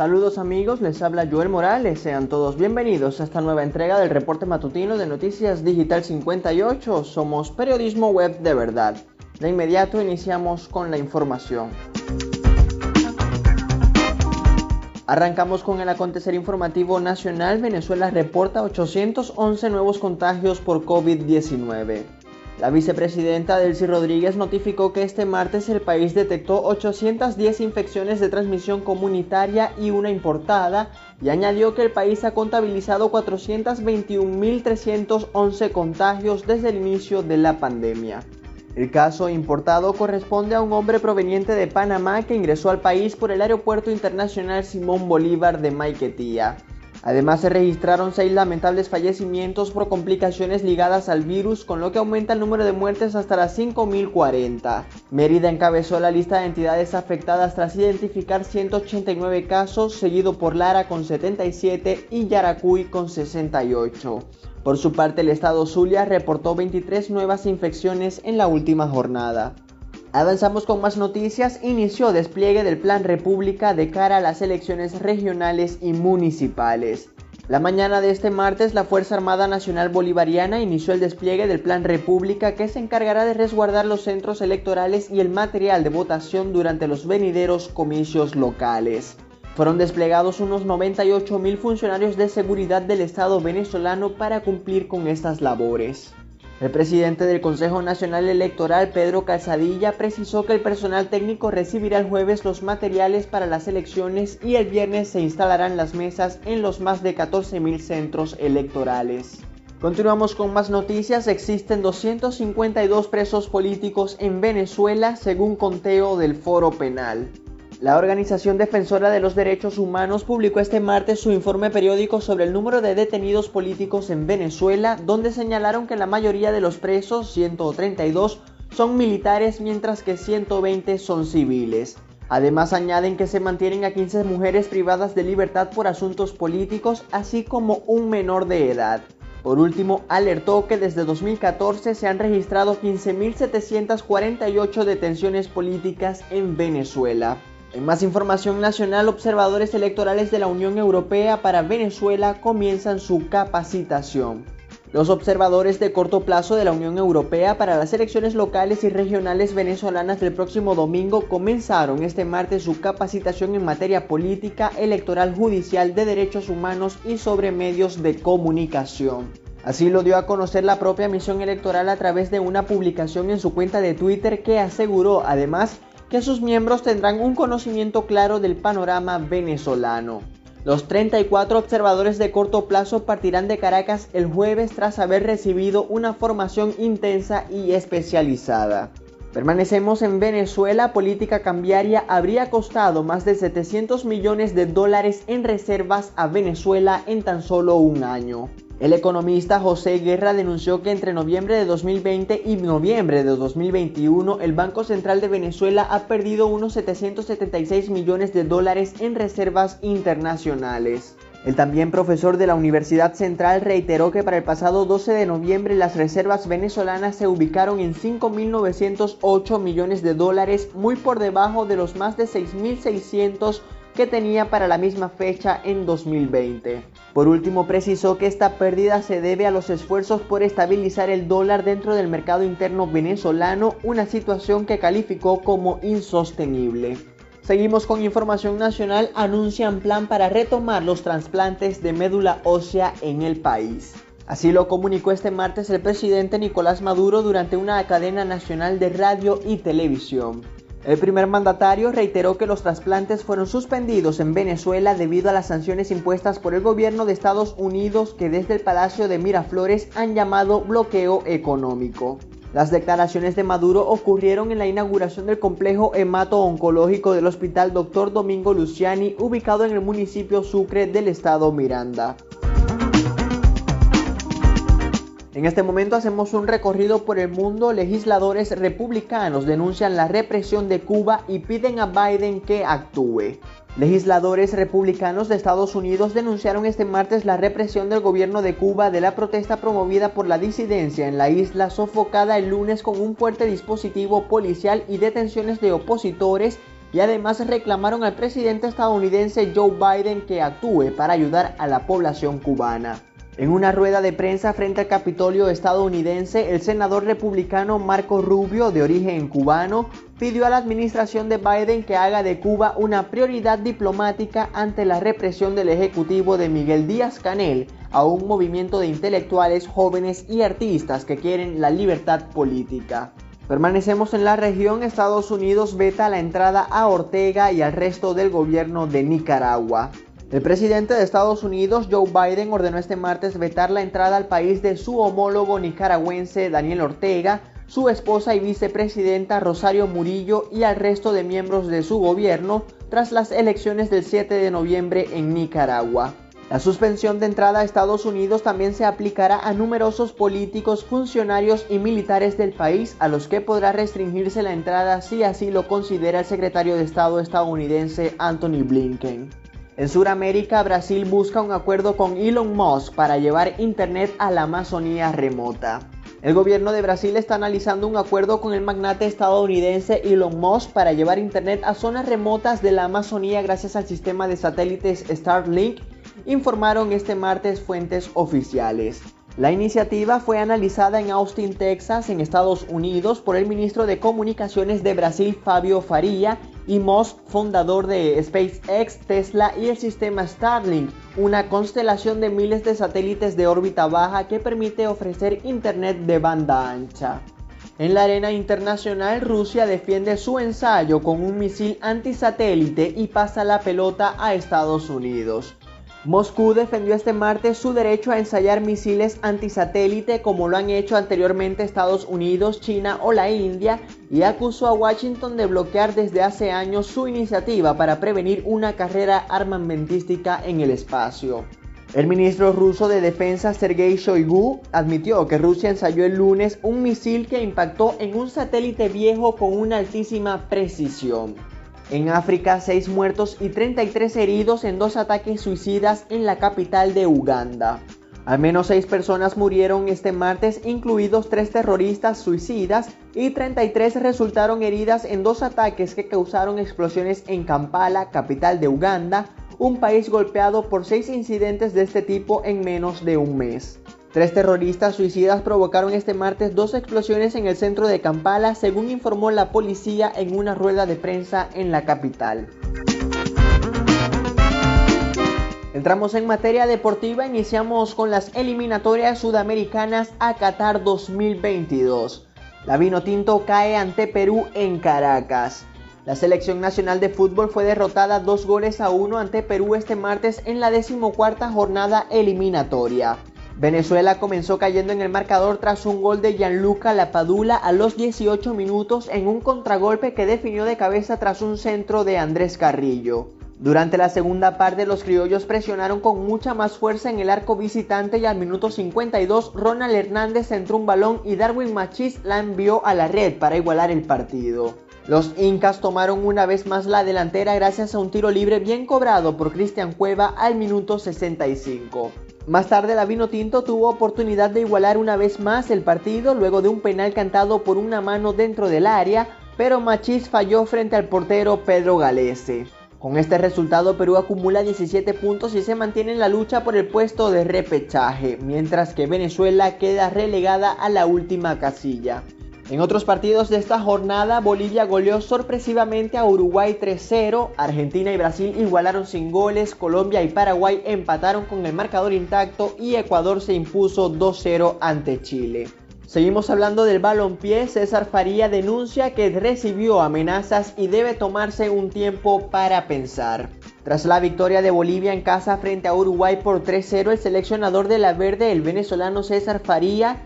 Saludos amigos, les habla Joel Morales, sean todos bienvenidos a esta nueva entrega del reporte matutino de Noticias Digital 58, somos periodismo web de verdad. De inmediato iniciamos con la información. Arrancamos con el acontecer informativo nacional. Venezuela reporta 811 nuevos contagios por COVID-19. La vicepresidenta Delcy Rodríguez notificó que este martes el país detectó 810 infecciones de transmisión comunitaria y una importada y añadió que el país ha contabilizado 421.311 contagios desde el inicio de la pandemia. El caso importado corresponde a un hombre proveniente de Panamá que ingresó al país por el Aeropuerto Internacional Simón Bolívar de Maiquetía. Además se registraron seis lamentables fallecimientos por complicaciones ligadas al virus, con lo que aumenta el número de muertes hasta las 5.040. Mérida encabezó la lista de entidades afectadas tras identificar 189 casos, seguido por Lara con 77 y Yaracuy con 68. Por su parte, el estado Zulia reportó 23 nuevas infecciones en la última jornada. Avanzamos con más noticias. Inició despliegue del Plan República de cara a las elecciones regionales y municipales. La mañana de este martes, la Fuerza Armada Nacional Bolivariana inició el despliegue del Plan República que se encargará de resguardar los centros electorales y el material de votación durante los venideros comicios locales. Fueron desplegados unos 98 mil funcionarios de seguridad del Estado venezolano para cumplir con estas labores. El presidente del Consejo Nacional Electoral, Pedro Calzadilla, precisó que el personal técnico recibirá el jueves los materiales para las elecciones y el viernes se instalarán las mesas en los más de 14.000 centros electorales. Continuamos con más noticias. Existen 252 presos políticos en Venezuela según conteo del Foro Penal. La Organización Defensora de los Derechos Humanos publicó este martes su informe periódico sobre el número de detenidos políticos en Venezuela, donde señalaron que la mayoría de los presos, 132, son militares mientras que 120 son civiles. Además añaden que se mantienen a 15 mujeres privadas de libertad por asuntos políticos, así como un menor de edad. Por último, alertó que desde 2014 se han registrado 15.748 detenciones políticas en Venezuela. En más información nacional, observadores electorales de la Unión Europea para Venezuela comienzan su capacitación. Los observadores de corto plazo de la Unión Europea para las elecciones locales y regionales venezolanas del próximo domingo comenzaron este martes su capacitación en materia política, electoral, judicial, de derechos humanos y sobre medios de comunicación. Así lo dio a conocer la propia misión electoral a través de una publicación en su cuenta de Twitter que aseguró además que sus miembros tendrán un conocimiento claro del panorama venezolano. Los 34 observadores de corto plazo partirán de Caracas el jueves tras haber recibido una formación intensa y especializada. Permanecemos en Venezuela, política cambiaria habría costado más de 700 millones de dólares en reservas a Venezuela en tan solo un año. El economista José Guerra denunció que entre noviembre de 2020 y noviembre de 2021 el Banco Central de Venezuela ha perdido unos 776 millones de dólares en reservas internacionales. El también profesor de la Universidad Central reiteró que para el pasado 12 de noviembre las reservas venezolanas se ubicaron en 5.908 millones de dólares, muy por debajo de los más de 6.600 que tenía para la misma fecha en 2020. Por último, precisó que esta pérdida se debe a los esfuerzos por estabilizar el dólar dentro del mercado interno venezolano, una situación que calificó como insostenible. Seguimos con información nacional, anuncian plan para retomar los trasplantes de médula ósea en el país. Así lo comunicó este martes el presidente Nicolás Maduro durante una cadena nacional de radio y televisión. El primer mandatario reiteró que los trasplantes fueron suspendidos en Venezuela debido a las sanciones impuestas por el gobierno de Estados Unidos que desde el Palacio de Miraflores han llamado bloqueo económico. Las declaraciones de Maduro ocurrieron en la inauguración del complejo hemato-oncológico del Hospital Dr. Domingo Luciani, ubicado en el municipio Sucre del estado Miranda. En este momento hacemos un recorrido por el mundo. Legisladores republicanos denuncian la represión de Cuba y piden a Biden que actúe. Legisladores republicanos de Estados Unidos denunciaron este martes la represión del gobierno de Cuba de la protesta promovida por la disidencia en la isla sofocada el lunes con un fuerte dispositivo policial y detenciones de opositores y además reclamaron al presidente estadounidense Joe Biden que actúe para ayudar a la población cubana. En una rueda de prensa frente al Capitolio estadounidense, el senador republicano Marco Rubio, de origen cubano, pidió a la administración de Biden que haga de Cuba una prioridad diplomática ante la represión del ejecutivo de Miguel Díaz Canel a un movimiento de intelectuales jóvenes y artistas que quieren la libertad política. Permanecemos en la región, Estados Unidos veta la entrada a Ortega y al resto del gobierno de Nicaragua. El presidente de Estados Unidos, Joe Biden, ordenó este martes vetar la entrada al país de su homólogo nicaragüense Daniel Ortega, su esposa y vicepresidenta Rosario Murillo y al resto de miembros de su gobierno tras las elecciones del 7 de noviembre en Nicaragua. La suspensión de entrada a Estados Unidos también se aplicará a numerosos políticos, funcionarios y militares del país a los que podrá restringirse la entrada si así lo considera el secretario de Estado estadounidense Anthony Blinken. En Sudamérica, Brasil busca un acuerdo con Elon Musk para llevar Internet a la Amazonía remota. El gobierno de Brasil está analizando un acuerdo con el magnate estadounidense Elon Musk para llevar Internet a zonas remotas de la Amazonía gracias al sistema de satélites Starlink, informaron este martes fuentes oficiales. La iniciativa fue analizada en Austin, Texas, en Estados Unidos, por el ministro de Comunicaciones de Brasil, Fabio Faria, y Musk, fundador de SpaceX, Tesla y el sistema Starlink, una constelación de miles de satélites de órbita baja que permite ofrecer Internet de banda ancha. En la arena internacional, Rusia defiende su ensayo con un misil antisatélite y pasa la pelota a Estados Unidos. Moscú defendió este martes su derecho a ensayar misiles antisatélite como lo han hecho anteriormente Estados Unidos, China o la India y acusó a Washington de bloquear desde hace años su iniciativa para prevenir una carrera armamentística en el espacio. El ministro ruso de Defensa Sergei Shoigu admitió que Rusia ensayó el lunes un misil que impactó en un satélite viejo con una altísima precisión. En África, 6 muertos y 33 heridos en dos ataques suicidas en la capital de Uganda. Al menos 6 personas murieron este martes, incluidos 3 terroristas suicidas, y 33 resultaron heridas en dos ataques que causaron explosiones en Kampala, capital de Uganda, un país golpeado por 6 incidentes de este tipo en menos de un mes. Tres terroristas suicidas provocaron este martes dos explosiones en el centro de Kampala, según informó la policía en una rueda de prensa en la capital. Entramos en materia deportiva, iniciamos con las eliminatorias sudamericanas a Qatar 2022. La Vino Tinto cae ante Perú en Caracas. La selección nacional de fútbol fue derrotada dos goles a uno ante Perú este martes en la decimocuarta jornada eliminatoria. Venezuela comenzó cayendo en el marcador tras un gol de Gianluca Lapadula a los 18 minutos en un contragolpe que definió de cabeza tras un centro de Andrés Carrillo. Durante la segunda parte los criollos presionaron con mucha más fuerza en el arco visitante y al minuto 52 Ronald Hernández entró un balón y Darwin Machis la envió a la red para igualar el partido. Los incas tomaron una vez más la delantera gracias a un tiro libre bien cobrado por Cristian Cueva al minuto 65. Más tarde la Vino Tinto tuvo oportunidad de igualar una vez más el partido luego de un penal cantado por una mano dentro del área, pero Machís falló frente al portero Pedro Galese. Con este resultado Perú acumula 17 puntos y se mantiene en la lucha por el puesto de repechaje, mientras que Venezuela queda relegada a la última casilla. En otros partidos de esta jornada, Bolivia goleó sorpresivamente a Uruguay 3-0, Argentina y Brasil igualaron sin goles, Colombia y Paraguay empataron con el marcador intacto y Ecuador se impuso 2-0 ante Chile. Seguimos hablando del balompié, César Faría denuncia que recibió amenazas y debe tomarse un tiempo para pensar. Tras la victoria de Bolivia en casa frente a Uruguay por 3-0, el seleccionador de la verde, el venezolano César Faría,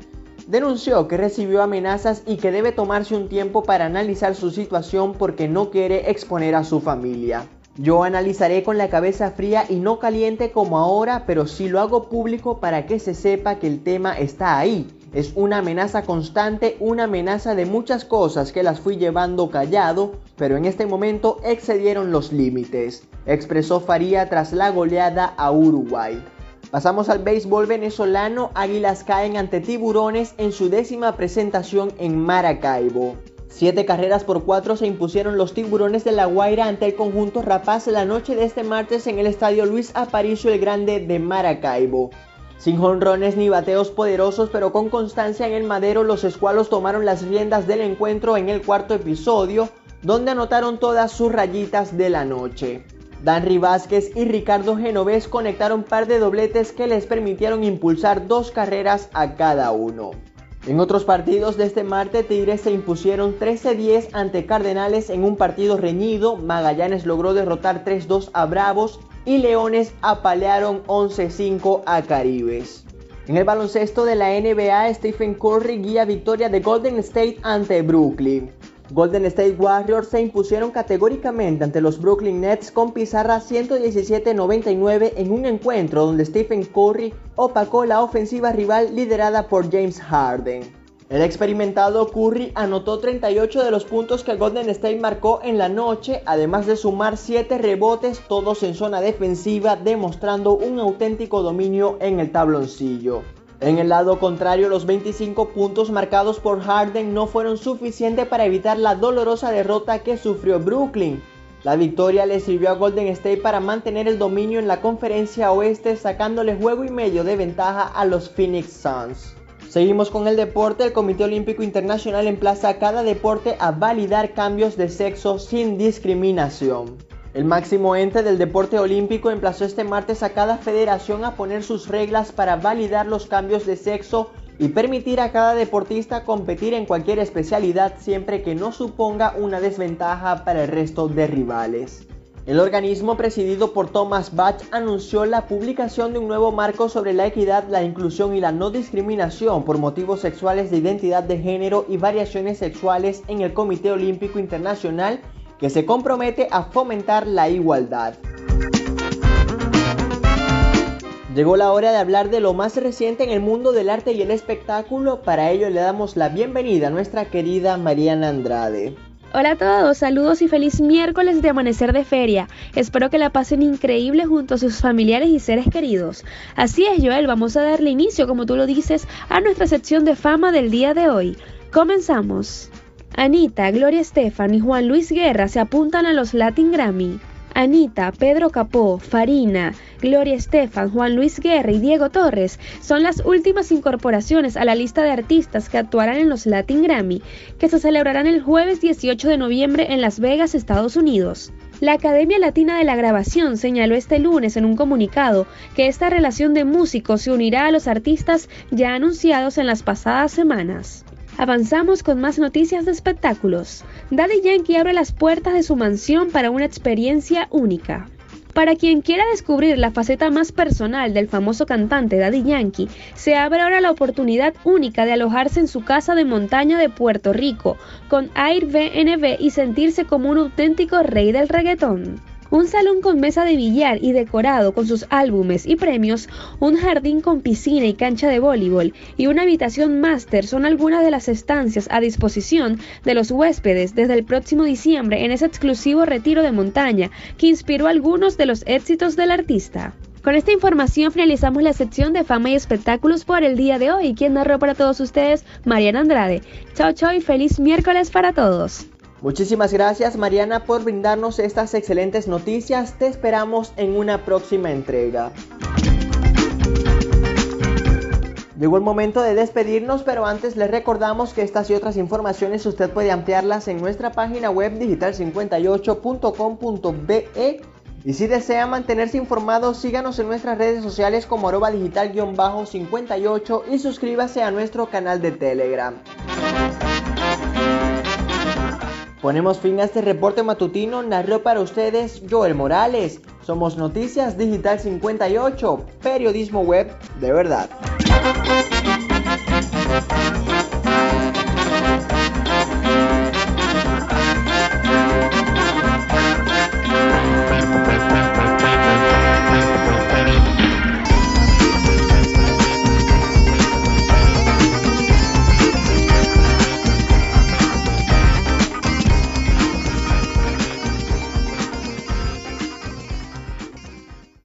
denunció que recibió amenazas y que debe tomarse un tiempo para analizar su situación porque no quiere exponer a su familia. Yo analizaré con la cabeza fría y no caliente como ahora, pero sí lo hago público para que se sepa que el tema está ahí. Es una amenaza constante, una amenaza de muchas cosas que las fui llevando callado, pero en este momento excedieron los límites, expresó Faría tras la goleada a Uruguay. Pasamos al béisbol venezolano. Águilas caen ante tiburones en su décima presentación en Maracaibo. Siete carreras por cuatro se impusieron los tiburones de La Guaira ante el conjunto Rapaz la noche de este martes en el estadio Luis Aparicio el Grande de Maracaibo. Sin jonrones ni bateos poderosos, pero con constancia en el madero, los escualos tomaron las riendas del encuentro en el cuarto episodio, donde anotaron todas sus rayitas de la noche. Danry Vázquez y Ricardo Genovés conectaron par de dobletes que les permitieron impulsar dos carreras a cada uno. En otros partidos de este martes, Tigres se impusieron 13-10 ante Cardenales en un partido reñido. Magallanes logró derrotar 3-2 a Bravos y Leones apalearon 11-5 a Caribes. En el baloncesto de la NBA, Stephen Curry guía victoria de Golden State ante Brooklyn. Golden State Warriors se impusieron categóricamente ante los Brooklyn Nets con pizarra 117-99 en un encuentro donde Stephen Curry opacó la ofensiva rival liderada por James Harden. El experimentado Curry anotó 38 de los puntos que Golden State marcó en la noche, además de sumar 7 rebotes, todos en zona defensiva, demostrando un auténtico dominio en el tabloncillo. En el lado contrario, los 25 puntos marcados por Harden no fueron suficientes para evitar la dolorosa derrota que sufrió Brooklyn. La victoria le sirvió a Golden State para mantener el dominio en la conferencia oeste, sacándole juego y medio de ventaja a los Phoenix Suns. Seguimos con el deporte. El Comité Olímpico Internacional emplaza a cada deporte a validar cambios de sexo sin discriminación. El máximo ente del deporte olímpico emplazó este martes a cada federación a poner sus reglas para validar los cambios de sexo y permitir a cada deportista competir en cualquier especialidad siempre que no suponga una desventaja para el resto de rivales. El organismo presidido por Thomas Bach anunció la publicación de un nuevo marco sobre la equidad, la inclusión y la no discriminación por motivos sexuales de identidad de género y variaciones sexuales en el Comité Olímpico Internacional que se compromete a fomentar la igualdad. Llegó la hora de hablar de lo más reciente en el mundo del arte y el espectáculo. Para ello le damos la bienvenida a nuestra querida Mariana Andrade. Hola a todos, saludos y feliz miércoles de amanecer de feria. Espero que la pasen increíble junto a sus familiares y seres queridos. Así es, Joel, vamos a darle inicio, como tú lo dices, a nuestra sección de fama del día de hoy. Comenzamos. Anita, Gloria Estefan y Juan Luis Guerra se apuntan a los Latin Grammy. Anita, Pedro Capó, Farina, Gloria Estefan, Juan Luis Guerra y Diego Torres son las últimas incorporaciones a la lista de artistas que actuarán en los Latin Grammy, que se celebrarán el jueves 18 de noviembre en Las Vegas, Estados Unidos. La Academia Latina de la Grabación señaló este lunes en un comunicado que esta relación de músicos se unirá a los artistas ya anunciados en las pasadas semanas. Avanzamos con más noticias de espectáculos. Daddy Yankee abre las puertas de su mansión para una experiencia única. Para quien quiera descubrir la faceta más personal del famoso cantante Daddy Yankee, se abre ahora la oportunidad única de alojarse en su casa de montaña de Puerto Rico, con Airbnb y sentirse como un auténtico rey del reggaetón. Un salón con mesa de billar y decorado con sus álbumes y premios, un jardín con piscina y cancha de voleibol y una habitación máster son algunas de las estancias a disposición de los huéspedes desde el próximo diciembre en ese exclusivo retiro de montaña que inspiró algunos de los éxitos del artista. Con esta información finalizamos la sección de fama y espectáculos por el día de hoy. Quien narró para todos ustedes, Mariana Andrade. Chao, chao y feliz miércoles para todos. Muchísimas gracias Mariana por brindarnos estas excelentes noticias. Te esperamos en una próxima entrega. Llegó el momento de despedirnos, pero antes les recordamos que estas y otras informaciones usted puede ampliarlas en nuestra página web digital58.com.be. Y si desea mantenerse informado, síganos en nuestras redes sociales como arroba digital-58 y suscríbase a nuestro canal de Telegram. Ponemos fin a este reporte matutino, narró para ustedes Joel Morales. Somos Noticias Digital 58, periodismo web de verdad.